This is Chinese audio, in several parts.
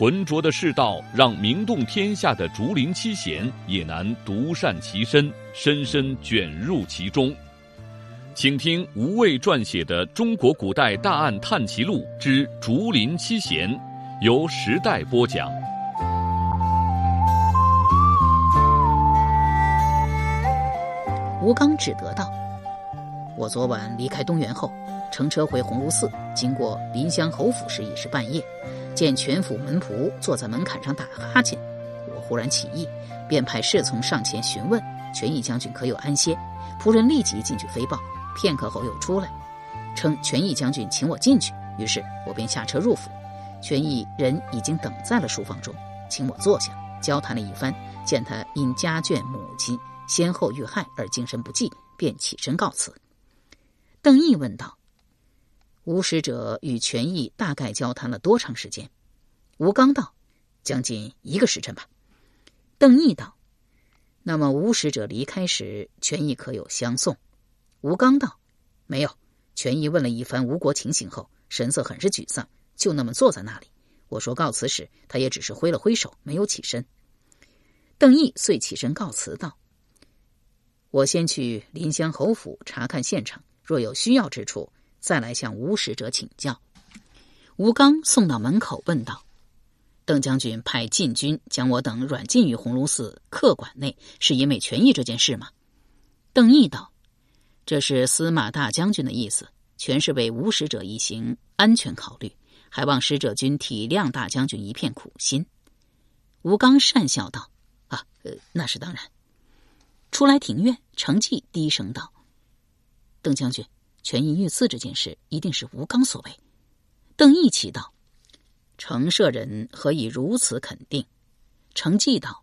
浑浊的世道，让名动天下的竹林七贤也难独善其身，深深卷入其中。请听吴畏撰写的《中国古代大案探奇录之竹林七贤》，由时代播讲。吴刚只得道：“我昨晚离开东园后，乘车回鸿胪寺，经过临湘侯府时已是半夜。”见全府门仆坐在门槛上打哈欠，我忽然起意，便派侍从上前询问权义将军可有安歇。仆人立即进去飞报，片刻后又出来，称权义将军请我进去。于是我便下车入府，权义人已经等在了书房中，请我坐下，交谈了一番。见他因家眷母亲先后遇害而精神不济，便起身告辞。邓毅问道。吴使者与权义大概交谈了多长时间？吴刚道：“将近一个时辰吧。”邓毅道：“那么吴使者离开时，权义可有相送？”吴刚道：“没有。”权义问了一番吴国情形后，神色很是沮丧，就那么坐在那里。我说告辞时，他也只是挥了挥手，没有起身。邓毅遂起身告辞道：“我先去临湘侯府查看现场，若有需要之处。”再来向吴使者请教。吴刚送到门口，问道：“邓将军派禁军将我等软禁于鸿胪寺客馆内，是因为权益这件事吗？”邓毅道：“这是司马大将军的意思，全是为吴使者一行安全考虑，还望使者君体谅大将军一片苦心。”吴刚讪笑道：“啊，那是当然。”出来庭院，程绩低声道：“邓将军。”权益遇刺这件事一定是吴刚所为。邓毅奇道：“程舍人何以如此肯定？”程绩道：“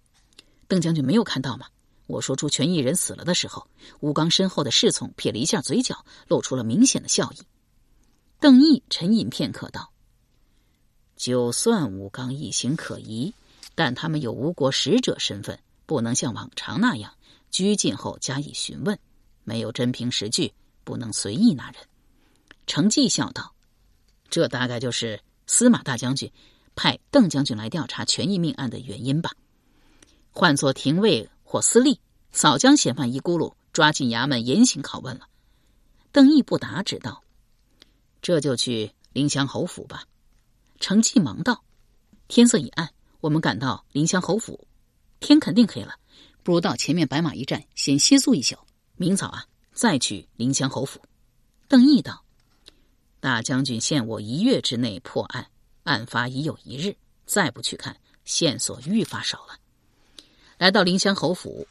邓将军没有看到吗？我说出权益人死了的时候，吴刚身后的侍从撇了一下嘴角，露出了明显的笑意。”邓毅沉吟片刻道：“就算吴刚一行可疑，但他们有吴国使者身份，不能像往常那样拘禁后加以询问，没有真凭实据。”不能随意拿人。程绩笑道：“这大概就是司马大将军派邓将军来调查权益命案的原因吧。换做廷尉或司隶，早将嫌犯一咕噜抓进衙门严刑拷问了。”邓毅不答，只道：“这就去临湘侯府吧。”程绩忙道：“天色已暗，我们赶到临湘侯府，天肯定黑了，不如到前面白马驿站先歇宿一宿，明早啊。”再去临湘侯府，邓毅道：“大将军限我一月之内破案，案发已有一日，再不去看，线索愈发少了。”来到临湘侯府，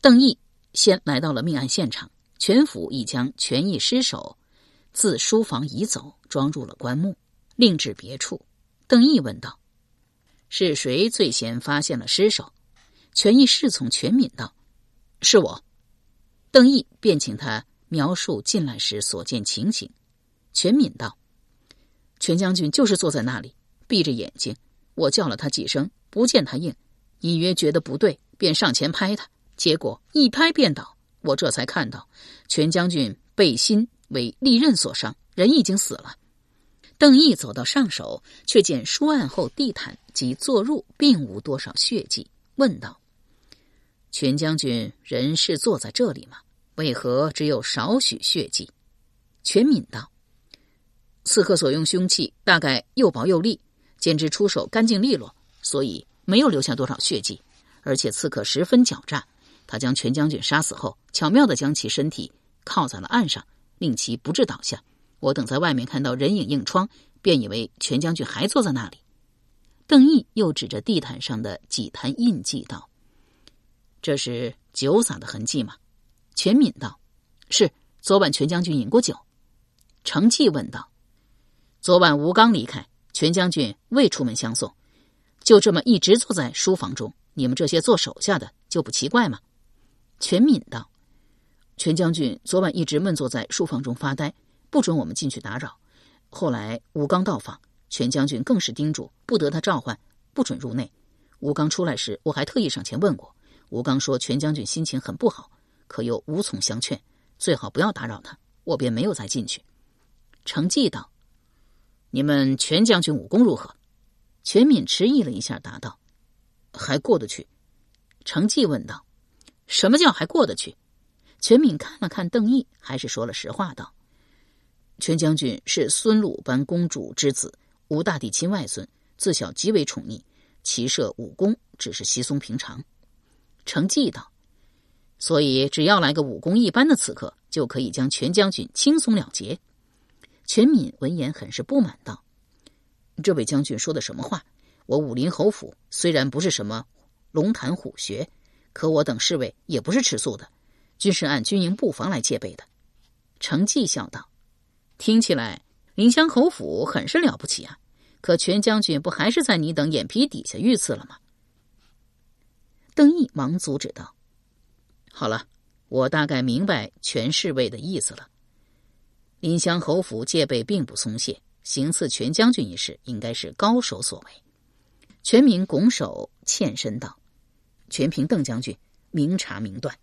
邓毅先来到了命案现场，全府已将权益尸首自书房移走，装入了棺木，另置别处。邓毅问道：“是谁最先发现了尸首？”权益侍从全敏道：“是我。”邓毅便请他描述进来时所见情形。全敏道：“全将军就是坐在那里，闭着眼睛。我叫了他几声，不见他应，隐约觉得不对，便上前拍他，结果一拍便倒。我这才看到，全将军背心为利刃所伤，人已经死了。”邓毅走到上手，却见书案后地毯及坐褥并无多少血迹，问道：“全将军人是坐在这里吗？”为何只有少许血迹？全敏道：“刺客所用凶器大概又薄又利，简直出手干净利落，所以没有留下多少血迹。而且刺客十分狡诈，他将全将军杀死后，巧妙的将其身体靠在了岸上，令其不致倒下。我等在外面看到人影映窗，便以为全将军还坐在那里。”邓毅又指着地毯上的几滩印记道：“这是酒洒的痕迹吗？”全敏道：“是昨晚全将军饮过酒。”程绩问道：“昨晚吴刚离开，全将军未出门相送，就这么一直坐在书房中，你们这些做手下的就不奇怪吗？”全敏道：“全将军昨晚一直闷坐在书房中发呆，不准我们进去打扰。后来吴刚到访，全将军更是叮嘱不得他召唤，不准入内。吴刚出来时，我还特意上前问过。吴刚说全将军心情很不好，可又无从相劝，最好不要打扰他。我便没有再进去。”程绩道：“你们全将军武功如何？”全敏迟疑了一下，答道：“还过得去。”程绩问道：“什么叫还过得去？”全敏看了看邓毅，还是说了实话道：“全将军是孙鲁班公主之子，吴大帝亲外孙，自小极为宠溺，骑射武功只是稀松平常。”程绩道：“所以只要来个武功一般的刺客，就可以将全将军轻松了结。”全敏闻言很是不满道：“这位将军说的什么话？我武林侯府虽然不是什么……”龙潭虎穴，可我等侍卫也不是吃素的，均是按军营布防来戒备的。程绩笑道：“听起来临湘侯府很是了不起啊！可全将军不还是在你等眼皮底下遇刺了吗？”邓毅忙阻止道：“好了，我大概明白全侍卫的意思了。临湘侯府戒备并不松懈，行刺全将军一事应该是高手所为。”全民拱手欠身道。全凭邓将军明察明断。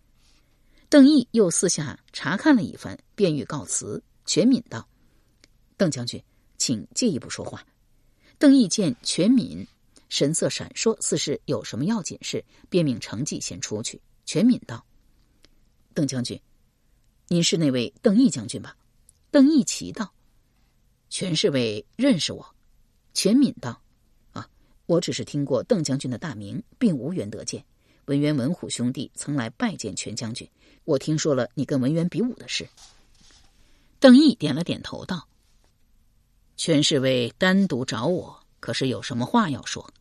邓毅又四下查看了一番，便欲告辞。全敏道：“邓将军，请借一步说话。”邓毅见全敏神色闪烁，似是有什么要紧事，便命程绩先出去。全敏道：“邓将军，您是那位邓毅将军吧？”邓毅奇道：“全侍卫认识我。”全敏道：“啊，我只是听过邓将军的大名，并无缘得见。”文渊、文虎兄弟曾来拜见全将军，我听说了你跟文渊比武的事。邓毅点了点头，道：“全侍卫单独找我，可是有什么话要说？”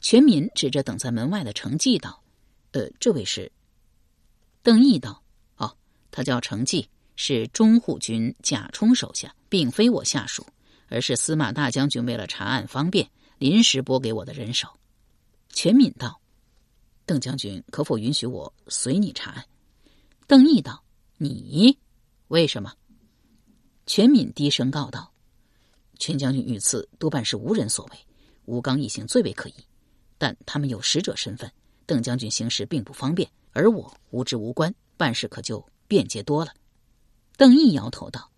全民指着等在门外的程绩道：“呃，这位是。”邓毅道：“，他叫程绩，是中护军贾充手下，并非我下属，而是司马大将军为了查案方便，临时拨给我的人手。”全敏道。邓将军，可否允许我随你查案？邓毅道：“你为什么？”全敏低声告道：“全将军遇刺多半是无人所为，吴刚一行最为可疑，但他们有使者身份，邓将军行事并不方便，而我无职无官，办事可就便捷多了。”邓毅摇头道：“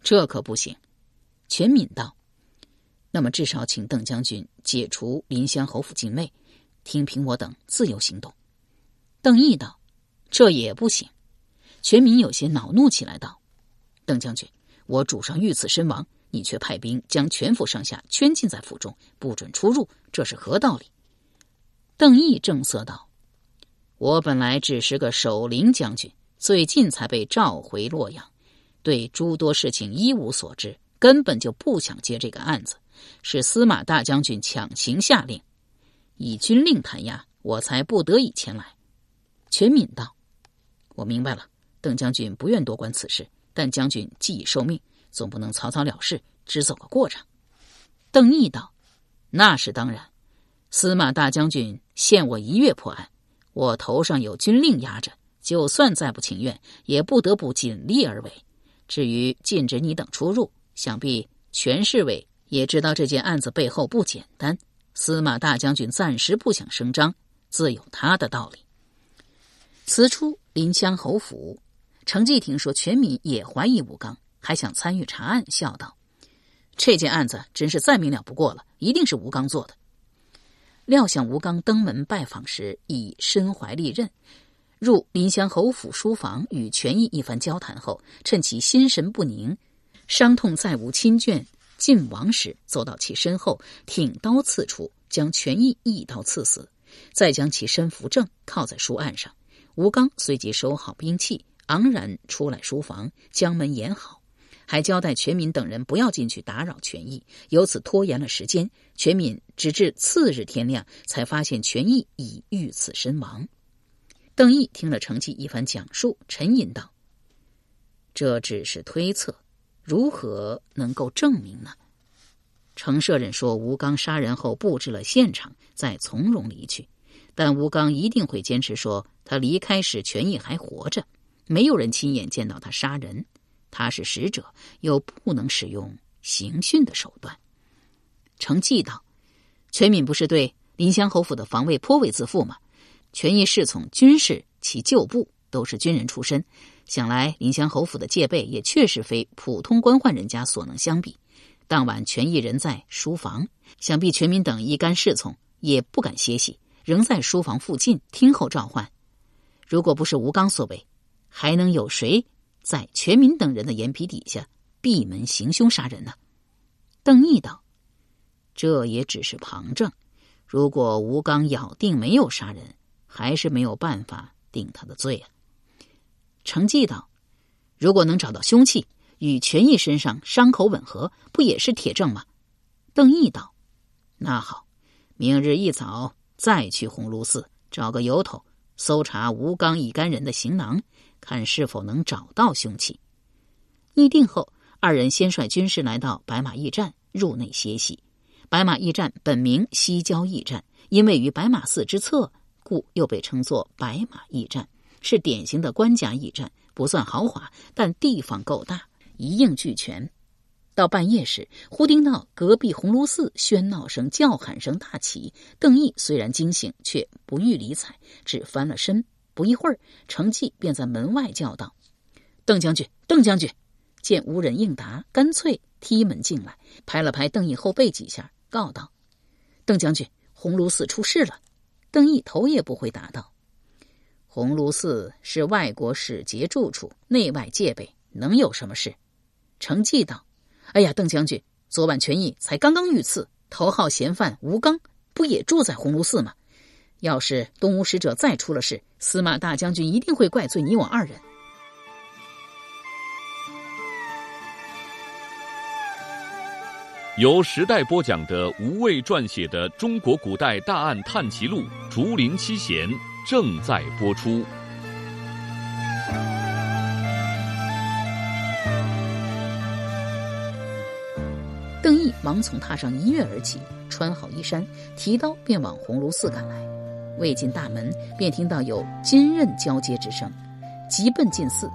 这可不行。”全敏道：“那么至少请邓将军解除临湘侯府禁卫。”听凭我等自由行动。邓毅道：“这也不行。”全敏有些恼怒起来，道：“邓将军，我主上遇刺身亡，你却派兵将全府上下圈禁在府中，不准出入，这是何道理？”邓毅正色道：“我本来只是个守陵将军，最近才被召回洛阳，对诸多事情一无所知，根本就不想接这个案子，是司马大将军强行下令。”以军令弹压，我才不得已前来。全敏道：“我明白了，邓将军不愿多管此事，但将军既已受命，总不能草草了事，只走个过场。”邓毅道：“那是当然。司马大将军限我一月破案，我头上有军令压着，就算再不情愿，也不得不尽力而为。至于禁止你等出入，想必全侍卫也知道这件案子背后不简单。”司马大将军暂时不想声张，自有他的道理。此出临湘侯府，程继听说全民也怀疑吴刚，还想参与查案，笑道：“这件案子真是再明了不过了，一定是吴刚做的。”料想吴刚登门拜访时已身怀利刃，入临湘侯府书房与权益一番交谈后，趁其心神不宁，伤痛再无亲眷。晋王时，走到其身后，挺刀刺出，将权益一刀刺死，再将其身扶正，靠在书案上。吴刚随即收好兵器，昂然出来书房，将门掩好，还交代全敏等人不要进去打扰权益，由此拖延了时间。全敏直至次日天亮，才发现权益已遇刺身亡。邓毅听了程绩一番讲述，沉吟道：“这只是推测。”如何能够证明呢？程舍人说，吴刚杀人后布置了现场，再从容离去。但吴刚一定会坚持说他离开时权益还活着，没有人亲眼见到他杀人。他是使者，又不能使用刑讯的手段。程记道：“全敏不是对临湘侯府的防卫颇为自负吗？权益侍从军士，其旧部都是军人出身，想来临湘侯府的戒备也确实非普通官宦人家所能相比。当晚权益人在书房，想必全民等一干侍从也不敢歇息，仍在书房附近听候召唤。如果不是吴刚所为，还能有谁？”在全民等人的眼皮底下闭门行凶杀人呢？邓毅道：“这也只是旁证。如果吴刚咬定没有杀人，还是没有办法定他的罪啊。”程记道：“如果能找到凶器与权益身上伤口吻合，不也是铁证吗？”邓毅道：“那好，明日一早再去鸿胪寺找个由头，搜查吴刚一干人的行囊。”看是否能找到凶器。议定后，二人先率军士来到白马驿站，入内歇息。白马驿站本名西郊驿站，因位于白马寺之侧，故又被称作白马驿站，是典型的官家驿站，不算豪华，但地方够大，一应俱全。到半夜时，忽听到隔壁鸿胪寺喧闹声、叫喊声大起。邓毅虽然惊醒，却不予理睬，只翻了身。不一会儿，程继便在门外叫道：“邓将军，邓将军！”见无人应答，干脆踢门进来，拍了拍邓毅后背几下，告道：“邓将军，鸿胪寺出事了。”邓毅头也不回答道：“鸿胪寺是外国使节住处，内外戒备，能有什么事？”程继道：“哎呀，邓将军，昨晚权益才刚刚遇刺，头号嫌犯吴刚不也住在鸿胪寺吗？”要是东吴使者再出了事，司马大将军一定会怪罪你我二人。由时代播讲的吴畏撰写的《中国古代大案探奇录·竹林七贤》正在播出。邓毅忙从榻上一跃而起，穿好衣衫，提刀便往鸿胪寺赶来。未进大门，便听到有金刃交接之声，急奔进寺，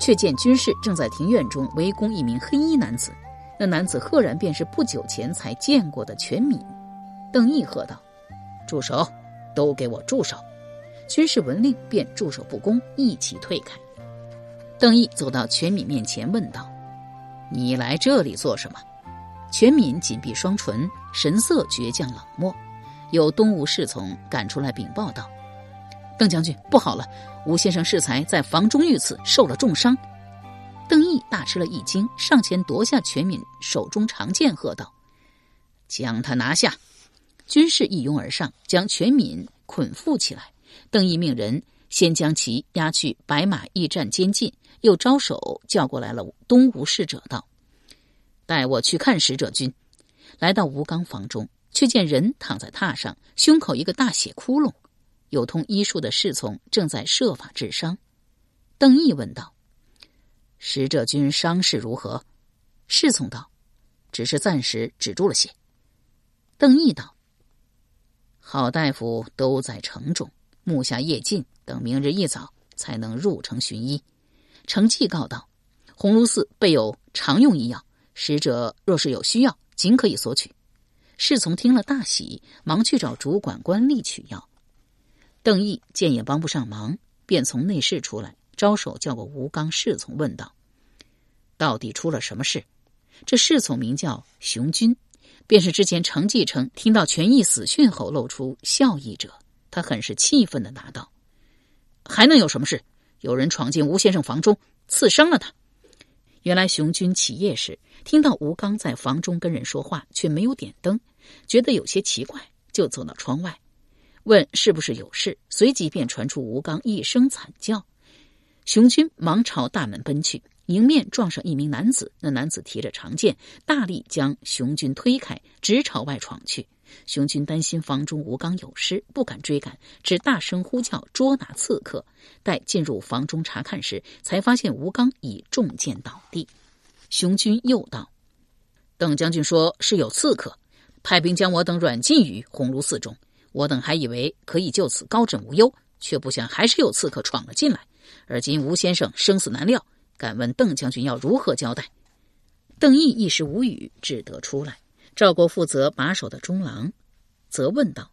却见军士正在庭院中围攻一名黑衣男子。那男子赫然便是不久前才见过的全敏。邓毅喝道：“住手！都给我住手！”军士闻令便驻守不攻，一起退开。邓毅走到全敏面前，问道：“你来这里做什么？”全敏紧闭双唇，神色倔强冷漠。有东吴侍从赶出来禀报道：“邓将军，不好了！吴先生适才在房中遇刺，受了重伤。”邓毅大吃了一惊，上前夺下全敏手中长剑，喝道：“将他拿下！”军士一拥而上，将全敏捆缚起来。邓毅命人先将其押去白马驿站监禁，又招手叫过来了东吴使者道：“带我去看使者君。”来到吴刚房中。却见人躺在榻上，胸口一个大血窟窿，有通医术的侍从正在设法治伤。邓毅问道：“使者君伤势如何？”侍从道：“只是暂时止住了血。”邓毅道：“好大夫都在城中，目下夜静，等明日一早才能入城寻医。”程继告道：“鸿胪寺备有常用医药，使者若是有需要，尽可以索取。”侍从听了大喜，忙去找主管官吏取药。邓毅见也帮不上忙，便从内室出来，招手叫过吴刚侍从，问道：“到底出了什么事？”这侍从名叫熊军，便是之前程继成听到权益死讯后露出笑意者。他很是气愤的答道：“还能有什么事？有人闯进吴先生房中，刺伤了他。”原来熊军起夜时。听到吴刚在房中跟人说话，却没有点灯，觉得有些奇怪，就走到窗外，问是不是有事。随即便传出吴刚一声惨叫，熊军忙朝大门奔去，迎面撞上一名男子。那男子提着长剑，大力将熊军推开，直朝外闯去。熊军担心房中吴刚有失，不敢追赶，只大声呼叫捉拿刺客。待进入房中查看时，才发现吴刚已中箭倒地。熊军又道：“邓将军说是有刺客，派兵将我等软禁于鸿胪寺中。我等还以为可以就此高枕无忧，却不想还是有刺客闯了进来。而今吴先生生死难料，敢问邓将军要如何交代？邓毅一时无语，只得出来。赵国负责把守的中郎，则问道：“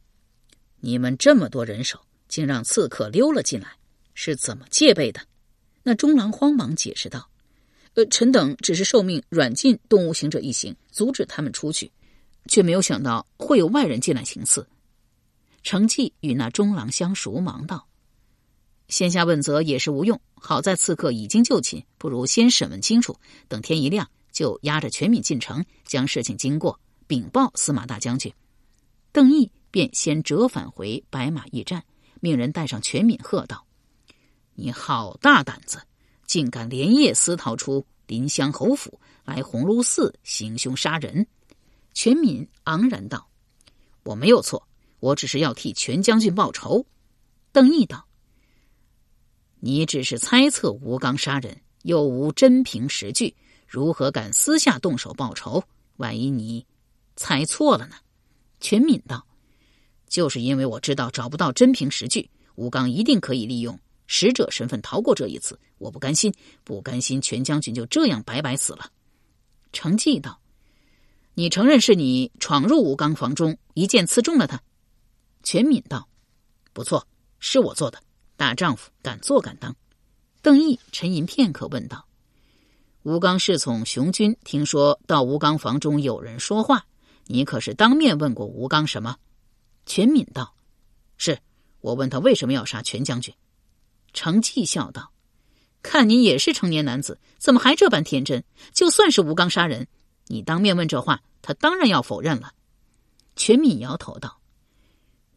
你们这么多人手，竟让刺客溜了进来，是怎么戒备的？”那中郎慌忙解释道：“呃，臣等只是受命软禁动物行者一行，阻止他们出去，却没有想到会有外人进来行刺。”程继与那中郎相熟，忙道：“先下问责也是无用，好在刺客已经就擒，不如先审问清楚，等天一亮就押着全敏进城，将事情经过。”禀报司马大将军，邓毅便先折返回白马驿站，命人带上全敏，喝道：“你好大胆子，竟敢连夜私逃出临湘侯府，来鸿胪寺行凶杀人！”全敏昂然道：“我没有错，我只是要替全将军报仇。”邓毅道：“你只是猜测吴刚杀人，又无真凭实据，如何敢私下动手报仇？万一你……”猜错了呢，全敏道：“就是因为我知道找不到真凭实据，吴刚一定可以利用使者身份逃过这一次。我不甘心，不甘心全将军就这样白白死了。”程继道：“你承认是你闯入吴刚房中，一剑刺中了他？”全敏道：“不错，是我做的。大丈夫敢做敢当。”邓毅沉吟片刻，问道：“吴刚是从熊军听说到吴刚房中有人说话？”你可是当面问过吴刚什么？全敏道：“是我问他为什么要杀全将军。”程继笑道：“看你也是成年男子，怎么还这般天真？就算是吴刚杀人，你当面问这话，他当然要否认了。”全敏摇头道：“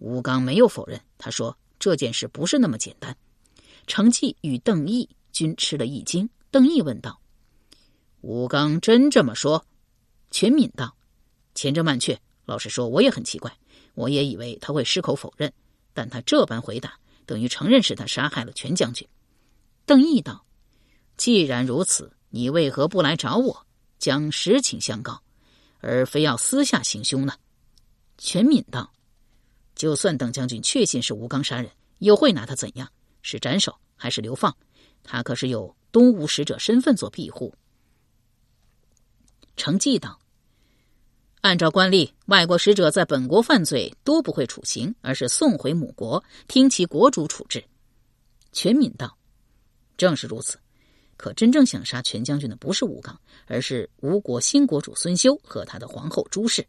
吴刚没有否认，他说这件事不是那么简单。”程继与邓毅均吃了一惊。邓毅问道：“吴刚真这么说？”全敏道。前者慢却，老实说，我也很奇怪。我也以为他会矢口否认，但他这般回答，等于承认是他杀害了全将军。邓毅道：“既然如此，你为何不来找我，将实情相告，而非要私下行凶呢？”全敏道：“就算邓将军确信是吴刚杀人，又会拿他怎样？是斩首还是流放？他可是有东吴使者身份做庇护。”程继道。按照惯例，外国使者在本国犯罪都不会处刑，而是送回母国，听其国主处置。全敏道：“正是如此。可真正想杀全将军的不是吴刚，而是吴国新国主孙修和他的皇后朱氏。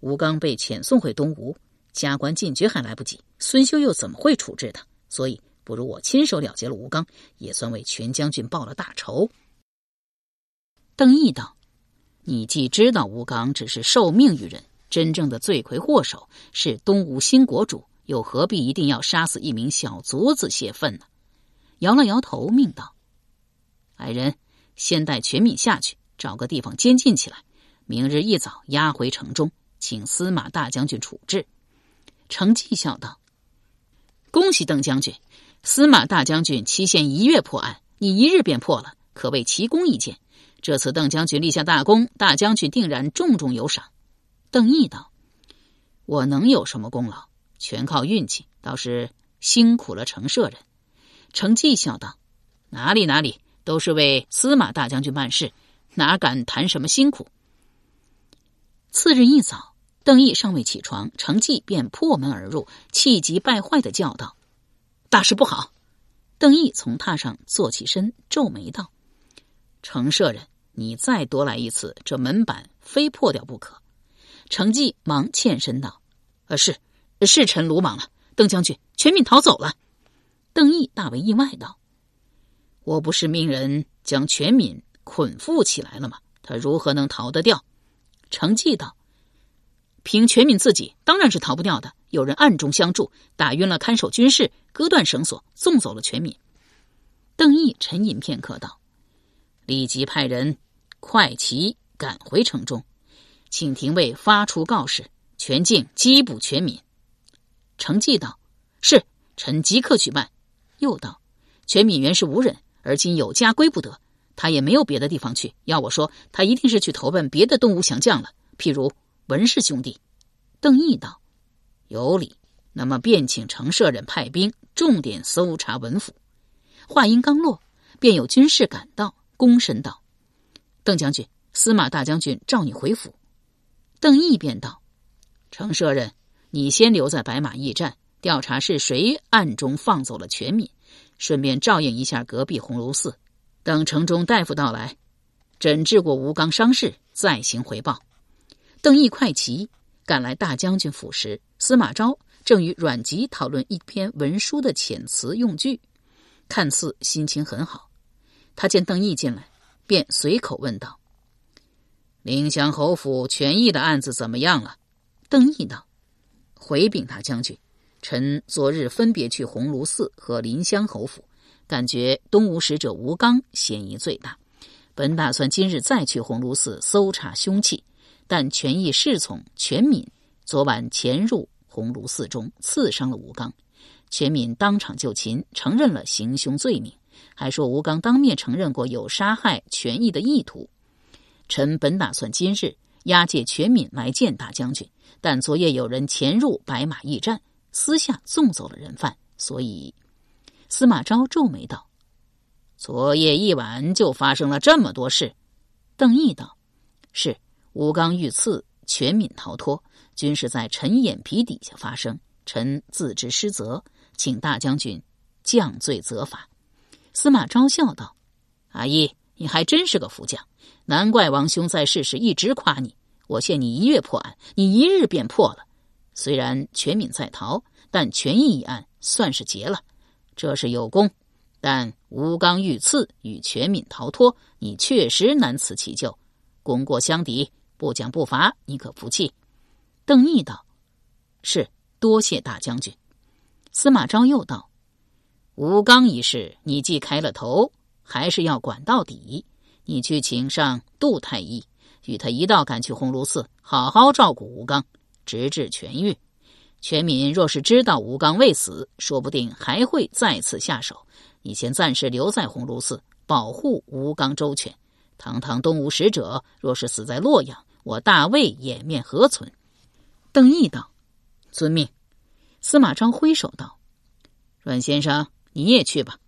吴刚被遣送回东吴，加官进爵还来不及，孙修又怎么会处置他？所以，不如我亲手了结了吴刚，也算为全将军报了大仇。”邓毅道。你既知道吴刚只是受命于人，真正的罪魁祸首是东吴新国主，又何必一定要杀死一名小卒子泄愤呢？摇了摇头，命道：“矮人，先带全敏下去，找个地方监禁起来，明日一早押回城中，请司马大将军处置。”程绩笑道：“恭喜邓将军，司马大将军期限一月破案，你一日便破了，可谓奇功一件。”这次邓将军立下大功，大将军定然重重有赏。邓毅道：“我能有什么功劳？全靠运气，倒是辛苦了程舍人。”程绩笑道：“哪里哪里，都是为司马大将军办事，哪敢谈什么辛苦？”次日一早，邓毅尚未起床，程继便破门而入，气急败坏的叫道：“大事不好！”邓毅从榻上坐起身，皱眉道：“程舍人。”你再多来一次，这门板非破掉不可。程继忙欠身道：“呃，是，是臣鲁莽了。邓将军，全敏逃走了。”邓毅大为意外道：“我不是命人将全敏捆缚起来了吗？他如何能逃得掉？”程继道：“凭全敏自己，当然是逃不掉的。有人暗中相助，打晕了看守军士，割断绳索，送走了全敏。”邓毅沉吟片刻道：“立即派人。”快骑赶回城中，请廷尉发出告示，全境缉捕全民。程继道：“是，臣即刻去办。”又道：“全敏原是无人，而今有家归不得，他也没有别的地方去。要我说，他一定是去投奔别的东吴降将了，譬如文氏兄弟。”邓毅道：“有理。”那么便请程舍人派兵重点搜查文府。话音刚落，便有军士赶到，躬身道：“邓将军，司马大将军召你回府。”邓毅便道：“程舍人，你先留在白马驿站，调查是谁暗中放走了全敏，顺便照应一下隔壁鸿胪寺。等城中大夫到来，诊治过吴刚伤势，再行回报。”邓毅快骑赶来大将军府时，司马昭正与阮籍讨论一篇文书的遣词用句，看似心情很好。他见邓毅进来，便随口问道：“临湘侯府权益的案子怎么样了？”邓毅道：“回禀大将军，臣昨日分别去鸿胪寺和临湘侯府，感觉东吴使者吴刚嫌疑最大。本打算今日再去鸿胪寺搜查凶器。”但权益侍从全敏昨晚潜入鸿胪寺中，刺伤了吴刚。全敏当场就擒，承认了行凶罪名，还说吴刚当面承认过有杀害权益的意图。臣本打算今日押解全敏来见大将军，但昨夜有人潜入白马驿站，私下送走了人犯，所以司马昭皱眉道：“昨夜一晚就发生了这么多事。”邓毅道：“是。”吴刚遇刺，全敏逃脱，均是在臣眼皮底下发生。臣自知失责，请大将军降罪责罚。司马昭笑道：“阿义，你还真是个福将，难怪王兄在世时一直夸你。我限你一月破案，你一日便破了。虽然全敏在逃，但权益一案算是结了，这是有功。但吴刚遇刺与全敏逃脱，你确实难辞其咎，功过相抵。”不奖不罚，你可服气？邓毅道：“是，多谢大将军。”司马昭又道：“吴刚一事，你既开了头，还是要管到底。你去请上杜太医，与他一道赶去鸿胪寺，好好照顾吴刚，直至痊愈。全敏若是知道吴刚未死，说不定还会再次下手。你先暂时留在鸿胪寺，保护吴刚周全。堂堂东吴使者，若是死在洛阳，我大魏颜面何存？邓毅道：“遵命。”司马昭挥手道：“阮先生，你也去吧。”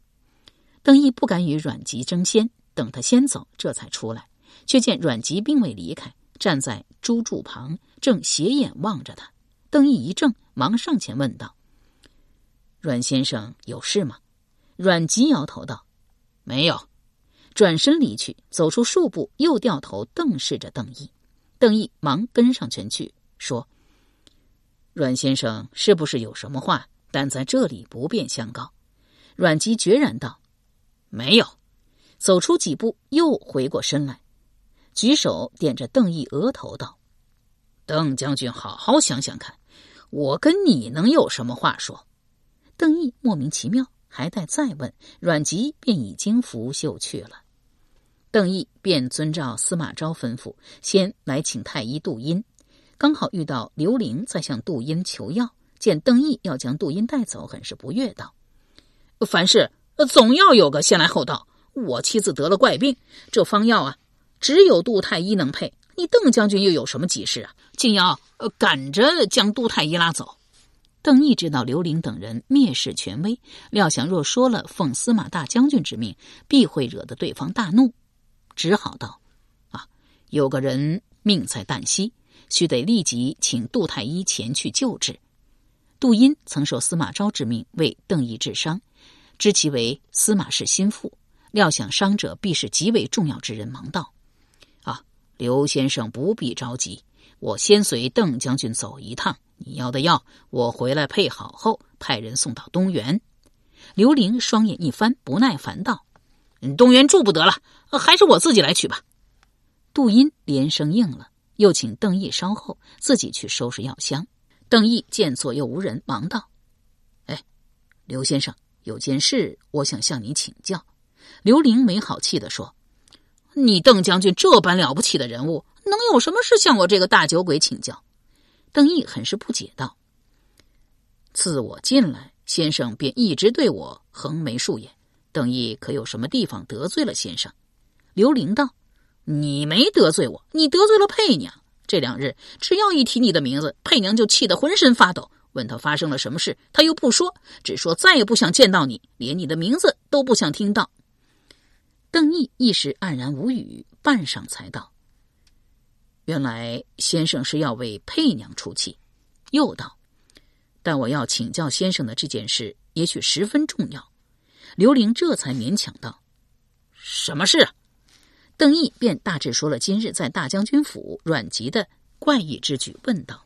邓毅不敢与阮籍争先，等他先走，这才出来，却见阮籍并未离开，站在朱柱旁，正斜眼望着他。邓毅一怔，忙上前问道：“阮先生有事吗？”阮籍摇头道：“没有。”转身离去，走出数步，又掉头瞪视着邓毅。邓毅忙跟上前去，说：“阮先生是不是有什么话？但在这里不便相告。”阮籍决然道：“没有。”走出几步，又回过身来，举手点着邓毅额头道：“邓将军，好好想想看，我跟你能有什么话说？”邓毅莫名其妙，还待再问，阮籍便已经拂袖去了。邓毅便遵照司马昭吩咐，先来请太医杜殷。刚好遇到刘玲在向杜殷求药，见邓毅要将杜殷带走，很是不悦道：“凡事总要有个先来后到。我妻子得了怪病，这方药啊，只有杜太医能配。你邓将军又有什么急事啊？竟要呃赶着将杜太医拉走？”邓毅知道刘玲等人蔑视权威，料想若说了奉司马大将军之命，必会惹得对方大怒。只好道：“啊，有个人命在旦夕，须得立即请杜太医前去救治。”杜殷曾受司马昭之命为邓毅治伤，知其为司马氏心腹，料想伤者必是极为重要之人，忙道：“啊，刘先生不必着急，我先随邓将军走一趟。你要的药，我回来配好后，派人送到东园。”刘玲双眼一翻，不耐烦道。东园住不得了，还是我自己来取吧。杜殷连声应了，又请邓毅稍后自己去收拾药箱。邓毅见左右无人，忙道：“哎，刘先生，有件事我想向你请教。”刘玲没好气的说：“你邓将军这般了不起的人物，能有什么事向我这个大酒鬼请教？”邓毅很是不解道：“自我进来，先生便一直对我横眉竖眼。”邓毅可有什么地方得罪了先生？刘玲道：“你没得罪我，你得罪了佩娘。这两日只要一提你的名字，佩娘就气得浑身发抖。问他发生了什么事，他又不说，只说再也不想见到你，连你的名字都不想听到。邓毅一时黯然无语，半晌才道：“原来先生是要为佩娘出气。”又道：“但我要请教先生的这件事，也许十分重要。”刘玲这才勉强道：“什么事？”邓毅便大致说了今日在大将军府阮籍的怪异之举，问道。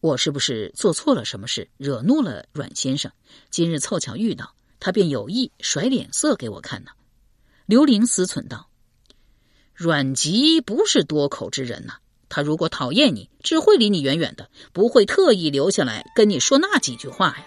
我是不是做错了什么事，惹怒了阮先生？今日凑巧遇到他，便有意甩脸色给我看呢。刘玲思忖道：“阮籍不是多口之人呐，他如果讨厌你，只会离你远远的，不会特意留下来跟你说那几句话呀。”